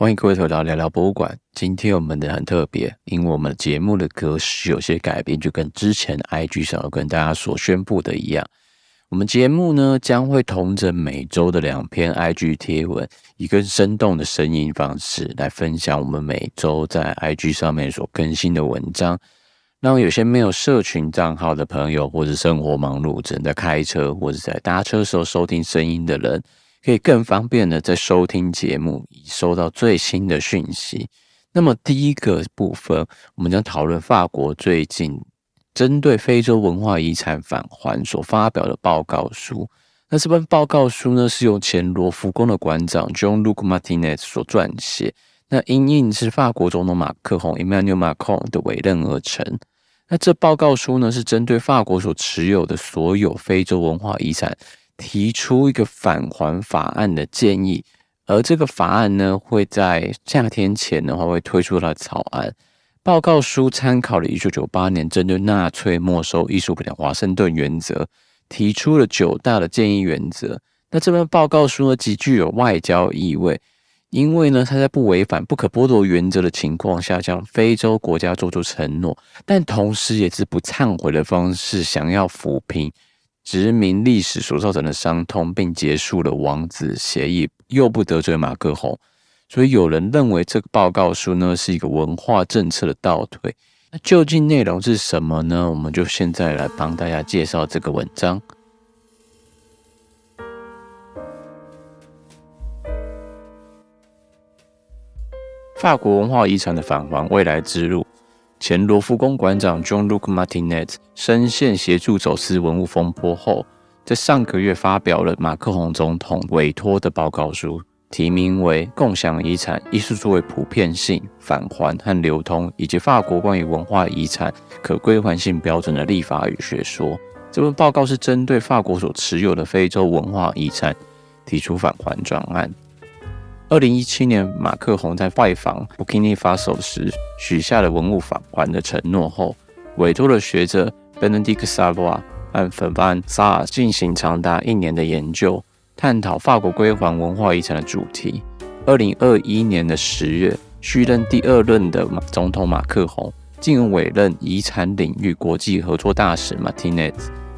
欢迎各位回到聊聊博物馆。今天我们的很特别，因为我们节目的格式有些改变，就跟之前 IG 上有跟大家所宣布的一样。我们节目呢将会同整每周的两篇 IG 贴文，以更生动的声音方式来分享我们每周在 IG 上面所更新的文章，让有些没有社群账号的朋友，或者生活忙碌正在开车或者在搭车时候收听声音的人。可以更方便的在收听节目，以收到最新的讯息。那么第一个部分，我们将讨论法国最近针对非洲文化遗产返还所发表的报告书。那这份报告书呢，是由前罗浮宫的馆长 John Luc Martinez 所撰写。那因应是法国总统马克宏 Emmanuel Macron 的委任而成。那这报告书呢，是针对法国所持有的所有非洲文化遗产。提出一个返还法案的建议，而这个法案呢，会在夏天前的话会推出它的草案。报告书参考了1998年针对纳粹没收艺术品的华盛顿原则，提出了九大的建议原则。那这份报告书呢，极具有外交意味，因为呢，它在不违反不可剥夺原则的情况下，向非洲国家做出承诺，但同时也是不忏悔的方式，想要抚平。殖民历史所造成的伤痛，并结束了王子协议，又不得罪马克宏，所以有人认为这个报告书呢是一个文化政策的倒退。那究竟内容是什么呢？我们就现在来帮大家介绍这个文章。法国文化遗产的返还未来之路。前罗浮宫馆长 Jean-Luc Martinez 深陷协助走私文物风波后，在上个月发表了马克宏总统委托的报告书，题名为《共享遗产：艺术作为普遍性返还和流通，以及法国关于文化遗产可归还性标准的立法与学说》。这份报告是针对法国所持有的非洲文化遗产提出返还专案。二零一七年，马克宏在拜访布基纳法首时许下了文物返还的承诺后，委托了学者 Benedict Savoie 和 Fabien Sarr 进行长达一年的研究，探讨法国归还文化遗产的主题。二零二一年的十月，续任第二任的总统马克宏，竟委任遗产领域国际合作大使 Martinez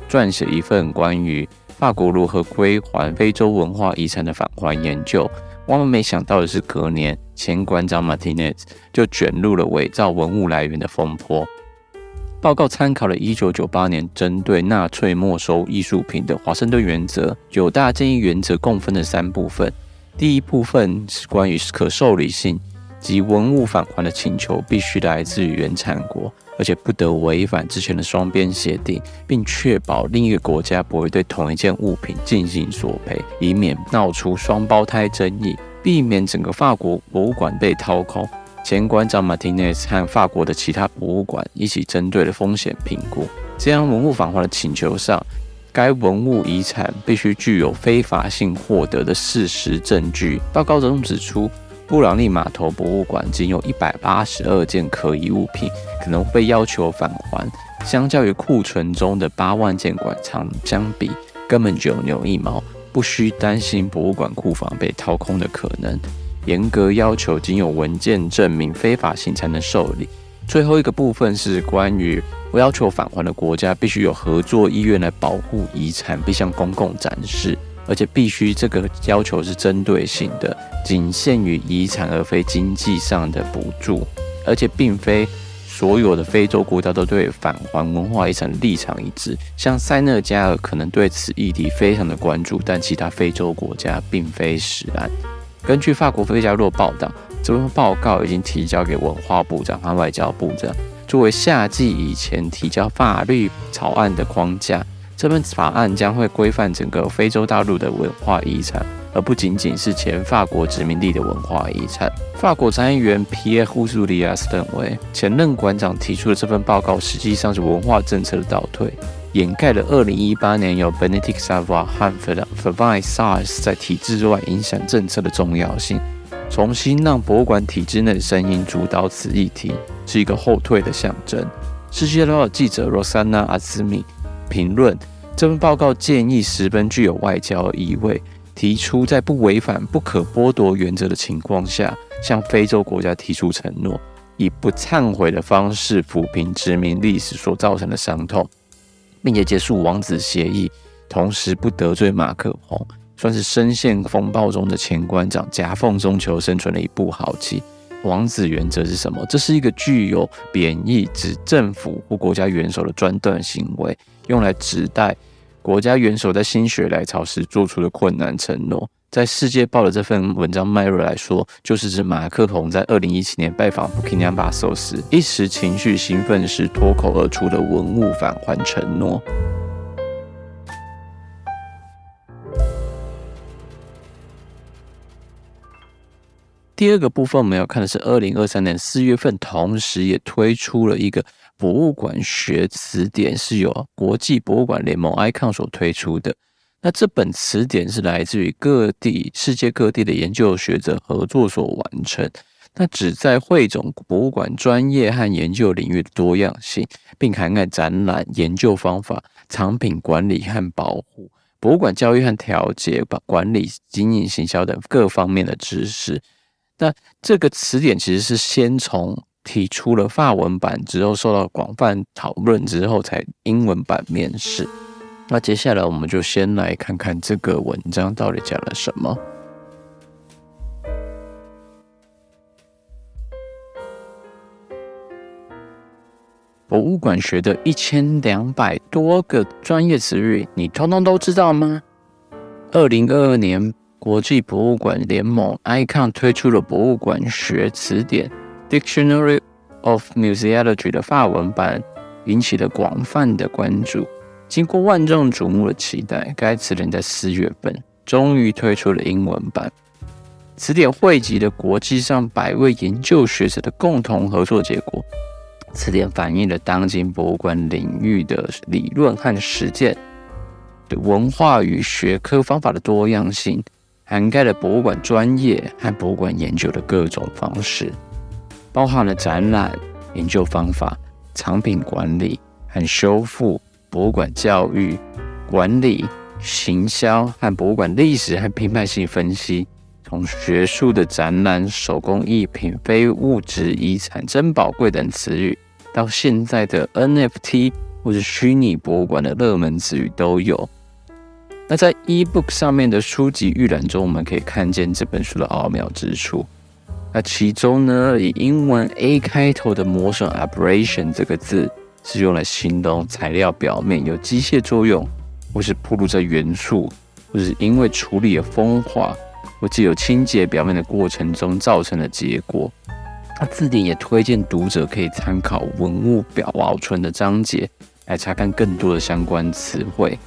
撰写一份关于法国如何归还非洲文化遗产的返还研究。万万没想到的是，隔年前馆长 Martinez 就卷入了伪造文物来源的风波。报告参考了1998年针对纳粹没收艺术品的华盛顿原则九大建议原则，共分的三部分。第一部分是关于可受理性及文物返还的请求必须来自于原产国，而且不得违反之前的双边协定，并确保另一个国家不会对同一件物品进行索赔，以免闹出双胞胎争议，避免整个法国博物馆被掏空。前馆长马丁内斯和法国的其他博物馆一起针对了风险评估，这样文物返还的请求上，该文物遗产必须具有非法性获得的事实证据。报告中指出。布朗利码头博物馆仅有一百八十二件可疑物品可能被要求返还，相较于库存中的八万件馆藏相比，根本九牛一毛，不需担心博物馆库房被掏空的可能。严格要求仅有文件证明非法性才能受理。最后一个部分是关于要求返还的国家必须有合作意愿来保护遗产，并向公共展示。而且必须这个要求是针对性的，仅限于遗产而非经济上的补助。而且并非所有的非洲国家都对返还文化遗产立场一致。像塞内加尔可能对此议题非常的关注，但其他非洲国家并非实案。根据法国《费加洛》报道，这份报告已经提交给文化部长和外交部长，作为夏季以前提交法律草案的框架。这份法案将会规范整个非洲大陆的文化遗产，而不仅仅是前法国殖民地的文化遗产。法国参议员皮耶·乌苏利亚斯认为，前任馆长提出的这份报告实际上是文化政策的倒退，掩盖了2018年由 Benedict Savoie 和 Fabien s a r s 在体制外影响政策的重要性。重新让博物馆体制内的声音主导此议题，是一个后退的象征。世界日报记者 Rossana 阿兹米评论。这份报告建议十分具有外交意味，提出在不违反不可剥夺原则的情况下，向非洲国家提出承诺，以不忏悔的方式抚平殖民历史所造成的伤痛，并且结束王子协议，同时不得罪马克宏，算是深陷风暴中的前馆长夹缝中求生存的一步好棋。王子原则是什么？这是一个具有贬义指政府或国家元首的专断行为，用来指代国家元首在心血来潮时做出的困难承诺。在《世界报》的这份文章脉络来说，就是指马克宏在二零一七年拜访布基纳法索时，一时情绪兴奋时脱口而出的文物返还承诺。第二个部分，我们要看的是二零二三年四月份，同时也推出了一个博物馆学词典，是由国际博物馆联盟 ICON 所推出的。那这本词典是来自于各地、世界各地的研究学者合作所完成，那旨在汇总博物馆专业和研究领域的多样性，并涵盖展览、研究方法、藏品管理和保护、博物馆教育和调节、管理、经营、行销等各方面的知识。那这个词典其实是先从提出了法文版之后，受到广泛讨论之后，才英文版面世。那接下来我们就先来看看这个文章到底讲了什么。博物馆学的一千两百多个专业词语，你通通都知道吗？二零二二年。国际博物馆联盟 ICON 推出了博物馆学词典 Dictionary of Museology 的法文版，引起了广泛的关注。经过万众瞩目的期待，该词典在四月份终于推出了英文版。词典汇集了国际上百位研究学者的共同合作结果。词典反映了当今博物馆领域的理论和实践，的文化与学科方法的多样性。涵盖了博物馆专业和博物馆研究的各种方式，包含了展览、研究方法、藏品管理和修复、博物馆教育、管理、行销和博物馆历史和品牌性分析。从学术的展览、手工艺品、非物质遗产、珍宝柜等词语，到现在的 NFT 或者虚拟博物馆的热门词语都有。那在 eBook 上面的书籍预览中，我们可以看见这本书的奥妙之处。那其中呢，以英文 A 开头的磨损 aberration 这个字，是用来形容材料表面有机械作用，或是暴露在元素，或是因为处理的风化，或者有清洁表面的过程中造成的结果。那字典也推荐读者可以参考文物表保存的章节，来查看更多的相关词汇。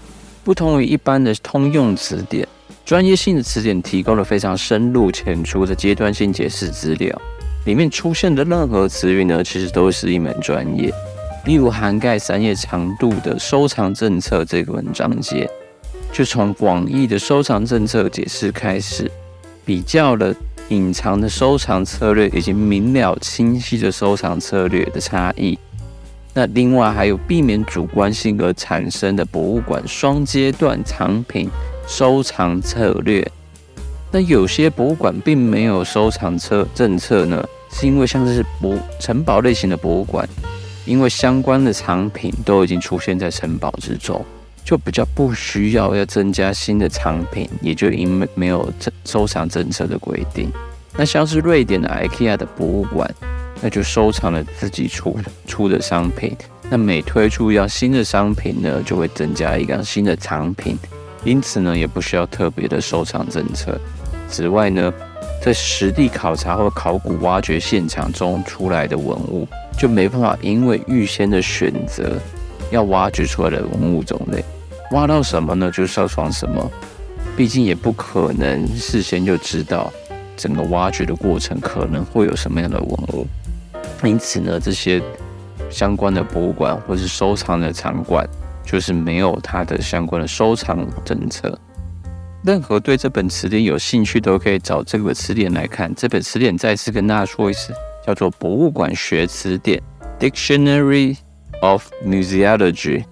不同于一般的通用词典，专业性的词典提供了非常深入浅出的阶段性解释资料。里面出现的任何词语呢，其实都是一门专业。例如涵盖三页长度的收藏政策这个文章节，就从广义的收藏政策解释开始，比较了隐藏的收藏策略以及明了清晰的收藏策略的差异。那另外还有避免主观性而产生的博物馆双阶段藏品收藏策略。那有些博物馆并没有收藏策政策呢，是因为像是博城堡类型的博物馆，因为相关的藏品都已经出现在城堡之中，就比较不需要要增加新的藏品，也就因为没有收藏政策的规定。那像是瑞典的 IKEA 的博物馆。那就收藏了自己出出的商品。那每推出一样新的商品呢，就会增加一样新的藏品，因此呢，也不需要特别的收藏政策。此外呢，在实地考察或考古挖掘现场中出来的文物，就没办法因为预先的选择要挖掘出来的文物种类，挖到什么呢，就收藏什么。毕竟也不可能事先就知道整个挖掘的过程可能会有什么样的文物。因此呢，这些相关的博物馆或是收藏的场馆，就是没有它的相关的收藏政策。任何对这本词典有兴趣，都可以找这个词典来看。这本词典再次跟大家说一次，叫做《博物馆学词典》（Dictionary of Museology）。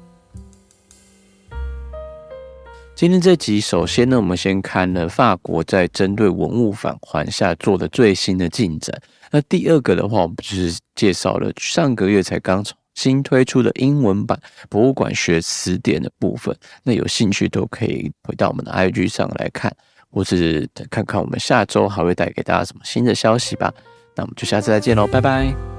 今天这集，首先呢，我们先看了法国在针对文物返还下做的最新的进展。那第二个的话，我们就是介绍了上个月才刚新推出的英文版博物馆学词典的部分。那有兴趣都可以回到我们的 IG 上来看，或是看看我们下周还会带给大家什么新的消息吧。那我们就下次再见喽，拜拜。